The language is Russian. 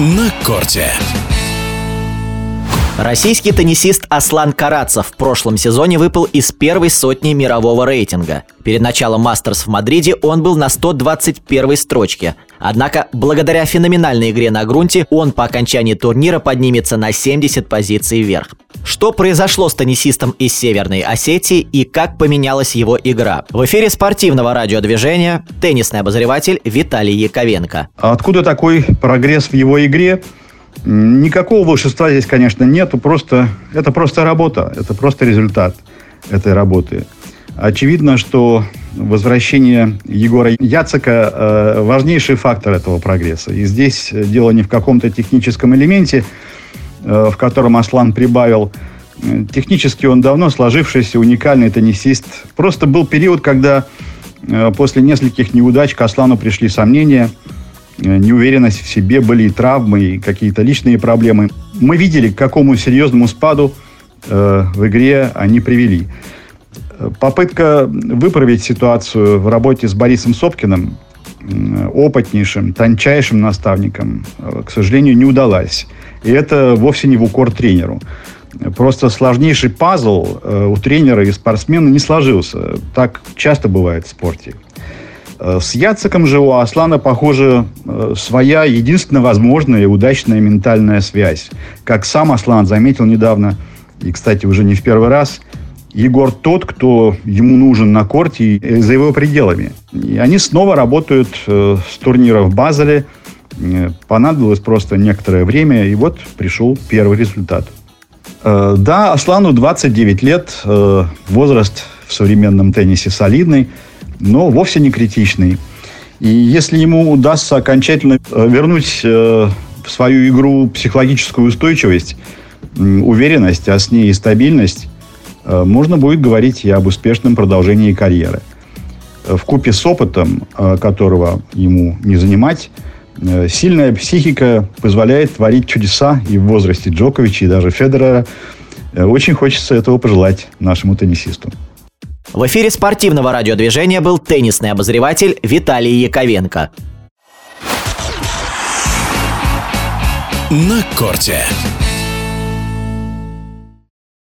на корте. Российский теннисист Аслан Карацев в прошлом сезоне выпал из первой сотни мирового рейтинга. Перед началом Мастерс в Мадриде он был на 121 строчке. Однако, благодаря феноменальной игре на грунте, он по окончании турнира поднимется на 70 позиций вверх. Что произошло с теннисистом из Северной Осетии и как поменялась его игра? В эфире спортивного радиодвижения теннисный обозреватель Виталий Яковенко. Откуда такой прогресс в его игре? Никакого волшебства здесь, конечно, нету. Просто, это просто работа. Это просто результат этой работы. Очевидно, что возвращение Егора Яцека э, важнейший фактор этого прогресса. И здесь дело не в каком-то техническом элементе, э, в котором Аслан прибавил. Технически он давно сложившийся, уникальный теннисист. Просто был период, когда э, после нескольких неудач к Аслану пришли сомнения – неуверенность в себе, были и травмы, и какие-то личные проблемы. Мы видели, к какому серьезному спаду э, в игре они привели. Попытка выправить ситуацию в работе с Борисом Сопкиным, э, опытнейшим, тончайшим наставником, э, к сожалению, не удалась. И это вовсе не в укор тренеру. Просто сложнейший пазл э, у тренера и спортсмена не сложился. Так часто бывает в спорте. Э, с Яцеком же у Аслана, похоже, э, своя единственно возможная и удачная ментальная связь. Как сам Аслан заметил недавно, и, кстати, уже не в первый раз, Егор тот, кто ему нужен на корте и за его пределами. И они снова работают э, с турнира в Базеле. Понадобилось просто некоторое время, и вот пришел первый результат. Да, Аслану 29 лет, возраст в современном теннисе солидный – но вовсе не критичный. И если ему удастся окончательно э, вернуть э, в свою игру психологическую устойчивость, уверенность, а с ней и стабильность, э, можно будет говорить и об успешном продолжении карьеры. В купе с опытом, которого ему не занимать, сильная психика позволяет творить чудеса и в возрасте Джоковича, и даже Федерера. Очень хочется этого пожелать нашему теннисисту. В эфире спортивного радиодвижения был теннисный обозреватель Виталий Яковенко. На корте.